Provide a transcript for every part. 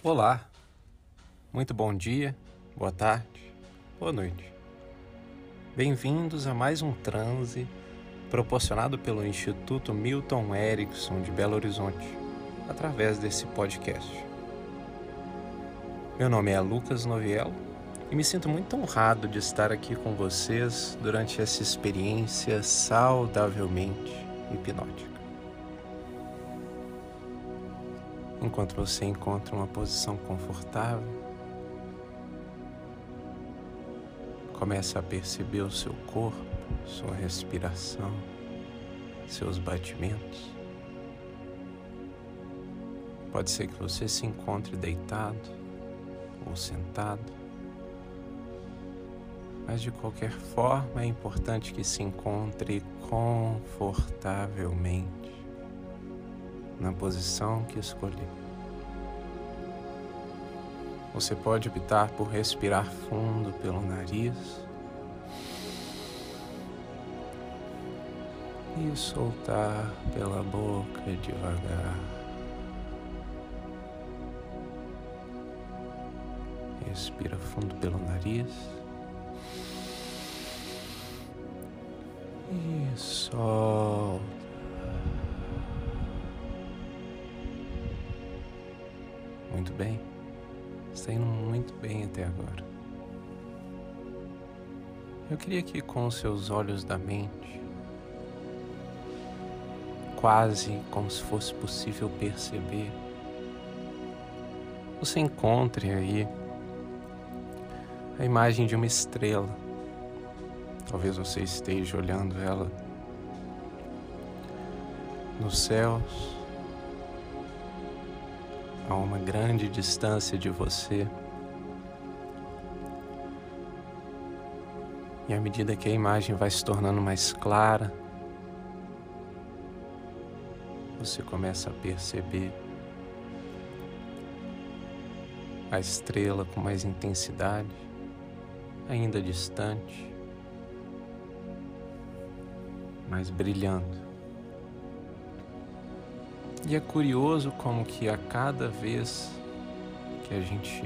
Olá, muito bom dia, boa tarde, boa noite. Bem-vindos a mais um transe proporcionado pelo Instituto Milton Erickson de Belo Horizonte, através desse podcast. Meu nome é Lucas Noviello e me sinto muito honrado de estar aqui com vocês durante essa experiência saudavelmente hipnótica. Enquanto você encontra uma posição confortável, comece a perceber o seu corpo, sua respiração, seus batimentos. Pode ser que você se encontre deitado ou sentado, mas de qualquer forma é importante que se encontre confortavelmente na posição que escolher. Você pode optar por respirar fundo pelo nariz e soltar pela boca devagar. Respira fundo pelo nariz. E solta. Muito bem. Está indo muito bem até agora. Eu queria que com os seus olhos da mente, quase como se fosse possível perceber, você encontre aí a imagem de uma estrela. Talvez você esteja olhando ela nos céus, a uma grande distância de você. E à medida que a imagem vai se tornando mais clara, você começa a perceber a estrela com mais intensidade ainda distante, mas brilhando. E é curioso como que a cada vez que a gente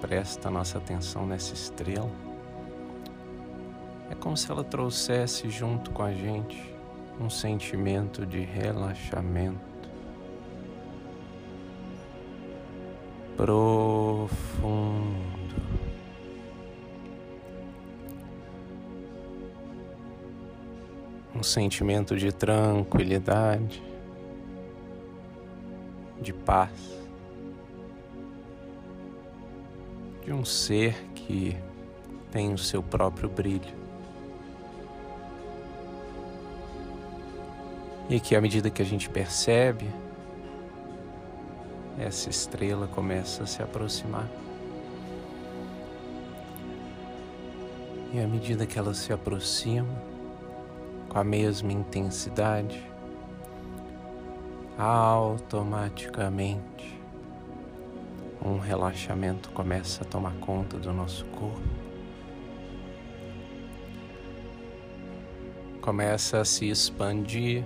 presta nossa atenção nessa estrela, é como se ela trouxesse junto com a gente um sentimento de relaxamento profundo. um sentimento de tranquilidade, de paz, de um ser que tem o seu próprio brilho. E que à medida que a gente percebe, essa estrela começa a se aproximar. E à medida que ela se aproxima, com a mesma intensidade, automaticamente um relaxamento começa a tomar conta do nosso corpo. Começa a se expandir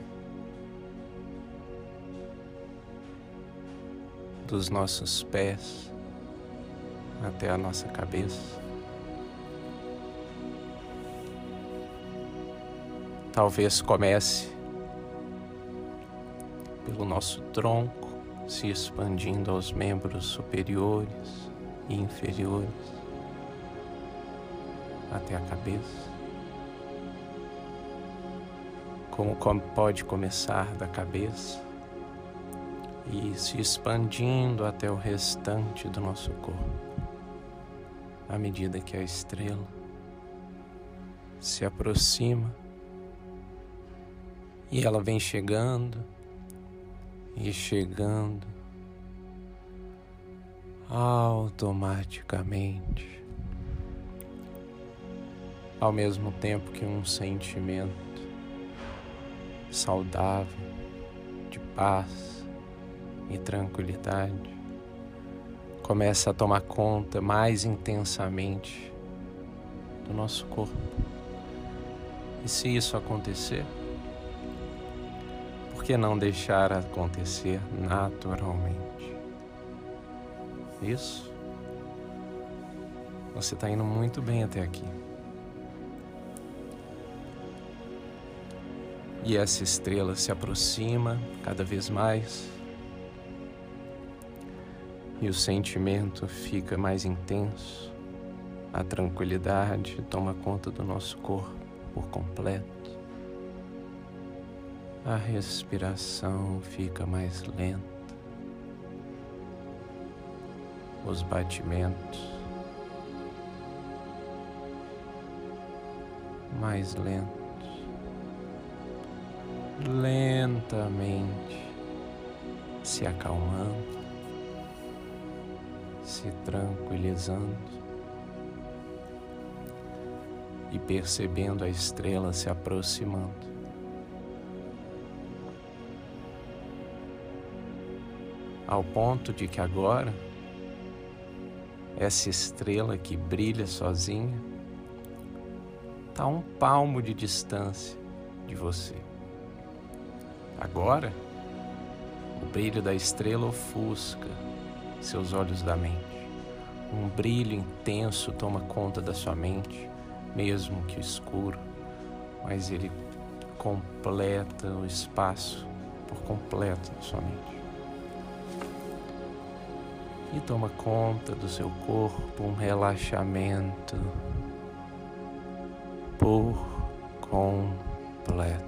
dos nossos pés até a nossa cabeça. Talvez comece pelo nosso tronco, se expandindo aos membros superiores e inferiores, até a cabeça. Como pode começar da cabeça e se expandindo até o restante do nosso corpo, à medida que a estrela se aproxima e ela vem chegando e chegando automaticamente, ao mesmo tempo que um sentimento saudável de paz e tranquilidade começa a tomar conta mais intensamente do nosso corpo. E se isso acontecer, que não deixar acontecer naturalmente? Isso. Você está indo muito bem até aqui. E essa estrela se aproxima cada vez mais. E o sentimento fica mais intenso. A tranquilidade toma conta do nosso corpo por completo. A respiração fica mais lenta. Os batimentos mais lentos lentamente se acalmando, se tranquilizando e percebendo a estrela se aproximando. Ao ponto de que agora essa estrela que brilha sozinha está a um palmo de distância de você. Agora, o brilho da estrela ofusca seus olhos da mente. Um brilho intenso toma conta da sua mente, mesmo que escuro, mas ele completa o espaço por completo da sua mente. E toma conta do seu corpo um relaxamento por completo.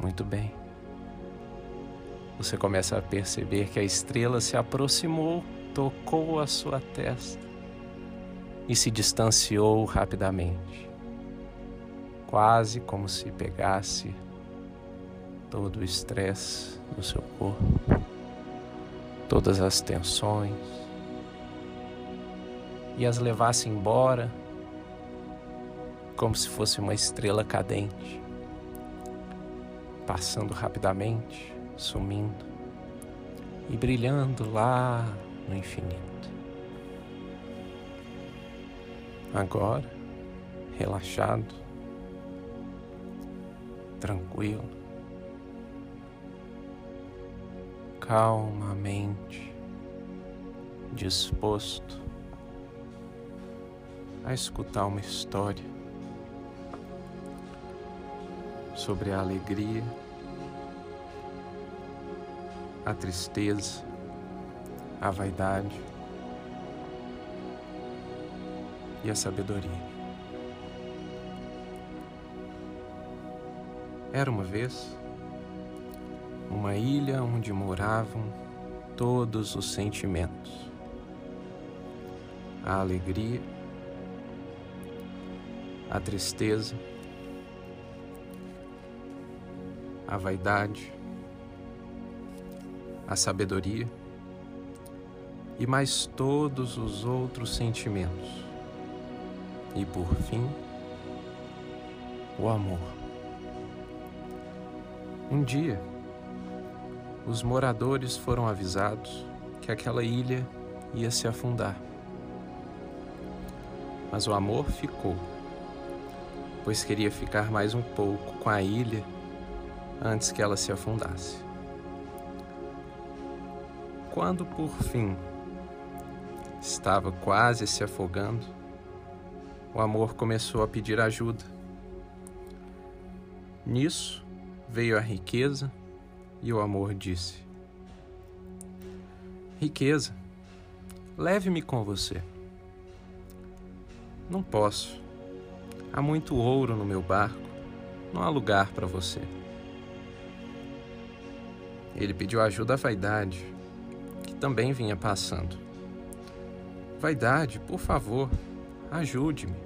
Muito bem. Você começa a perceber que a estrela se aproximou, tocou a sua testa e se distanciou rapidamente, quase como se pegasse todo o estresse do seu corpo, todas as tensões e as levasse embora como se fosse uma estrela cadente passando rapidamente, sumindo e brilhando lá no infinito. Agora, relaxado, tranquilo, calmamente disposto a escutar uma história sobre a alegria, a tristeza, a vaidade e a sabedoria. Era uma vez uma ilha onde moravam todos os sentimentos, a alegria, a tristeza, a vaidade, a sabedoria e mais todos os outros sentimentos. E por fim, o amor. Um dia, os moradores foram avisados que aquela ilha ia se afundar. Mas o amor ficou, pois queria ficar mais um pouco com a ilha antes que ela se afundasse. Quando por fim estava quase se afogando, o amor começou a pedir ajuda. Nisso veio a riqueza e o amor disse: Riqueza, leve-me com você. Não posso. Há muito ouro no meu barco, não há lugar para você. Ele pediu ajuda à vaidade, que também vinha passando. Vaidade, por favor, ajude-me.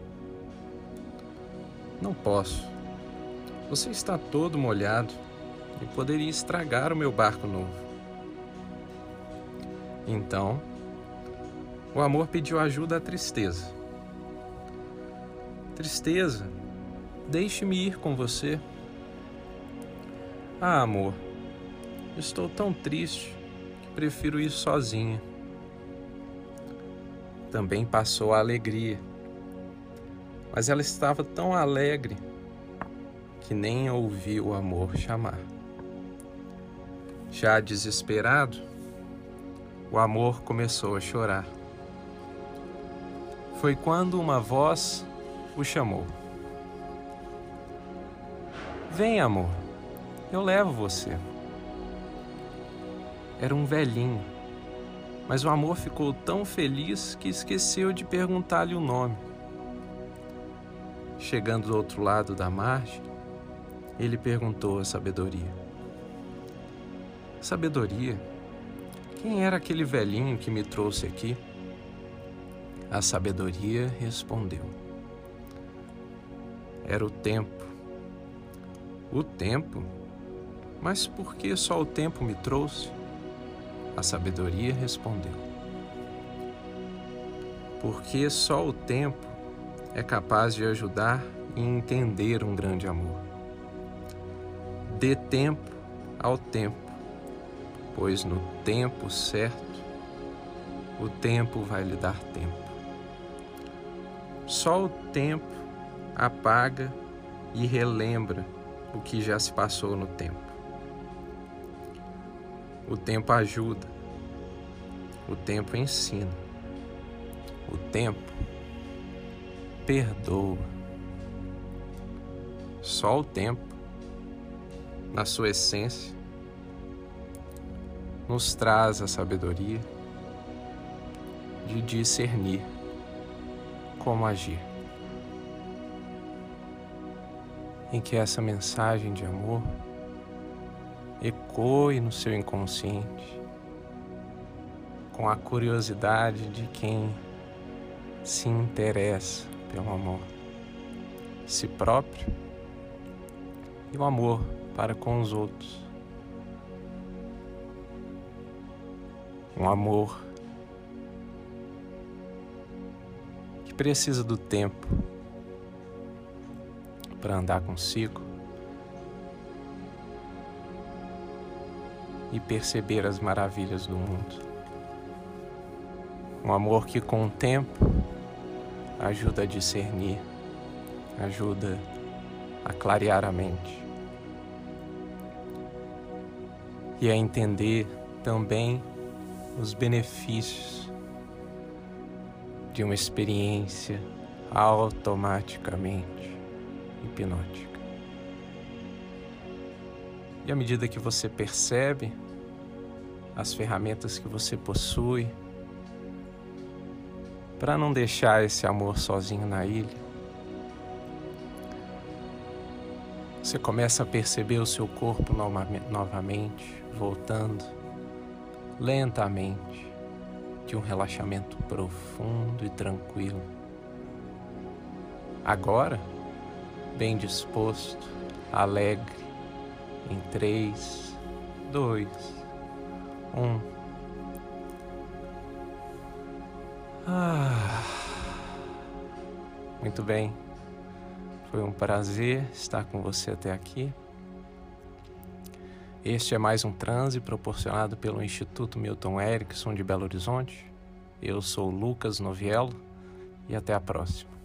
Não posso. Você está todo molhado e poderia estragar o meu barco novo. Então, o amor pediu ajuda à tristeza. Tristeza, deixe-me ir com você. Ah, amor, Estou tão triste que prefiro ir sozinha. Também passou a alegria, mas ela estava tão alegre que nem ouviu o amor chamar. Já desesperado, o amor começou a chorar. Foi quando uma voz o chamou. Vem, amor, eu levo você. Era um velhinho, mas o amor ficou tão feliz que esqueceu de perguntar-lhe o nome. Chegando do outro lado da margem, ele perguntou à sabedoria: Sabedoria, quem era aquele velhinho que me trouxe aqui? A sabedoria respondeu: Era o tempo. O tempo? Mas por que só o tempo me trouxe? A sabedoria respondeu: Porque só o tempo é capaz de ajudar e entender um grande amor. Dê tempo ao tempo, pois no tempo certo, o tempo vai lhe dar tempo. Só o tempo apaga e relembra o que já se passou no tempo. O tempo ajuda, o tempo ensina, o tempo perdoa. Só o tempo, na sua essência, nos traz a sabedoria de discernir como agir. Em que essa mensagem de amor ecoe no seu inconsciente com a curiosidade de quem se interessa pelo amor si próprio e o amor para com os outros. Um amor que precisa do tempo para andar consigo e perceber as maravilhas do mundo. Um amor que com o tempo ajuda a discernir, ajuda a clarear a mente e a entender também os benefícios de uma experiência automaticamente hipnótica. E à medida que você percebe as ferramentas que você possui, para não deixar esse amor sozinho na ilha. Você começa a perceber o seu corpo novamente, voltando lentamente de um relaxamento profundo e tranquilo. Agora, bem disposto, alegre, em três, dois, um. Ah, muito bem. Foi um prazer estar com você até aqui. Este é mais um transe proporcionado pelo Instituto Milton Erickson de Belo Horizonte. Eu sou Lucas Noviello e até a próxima.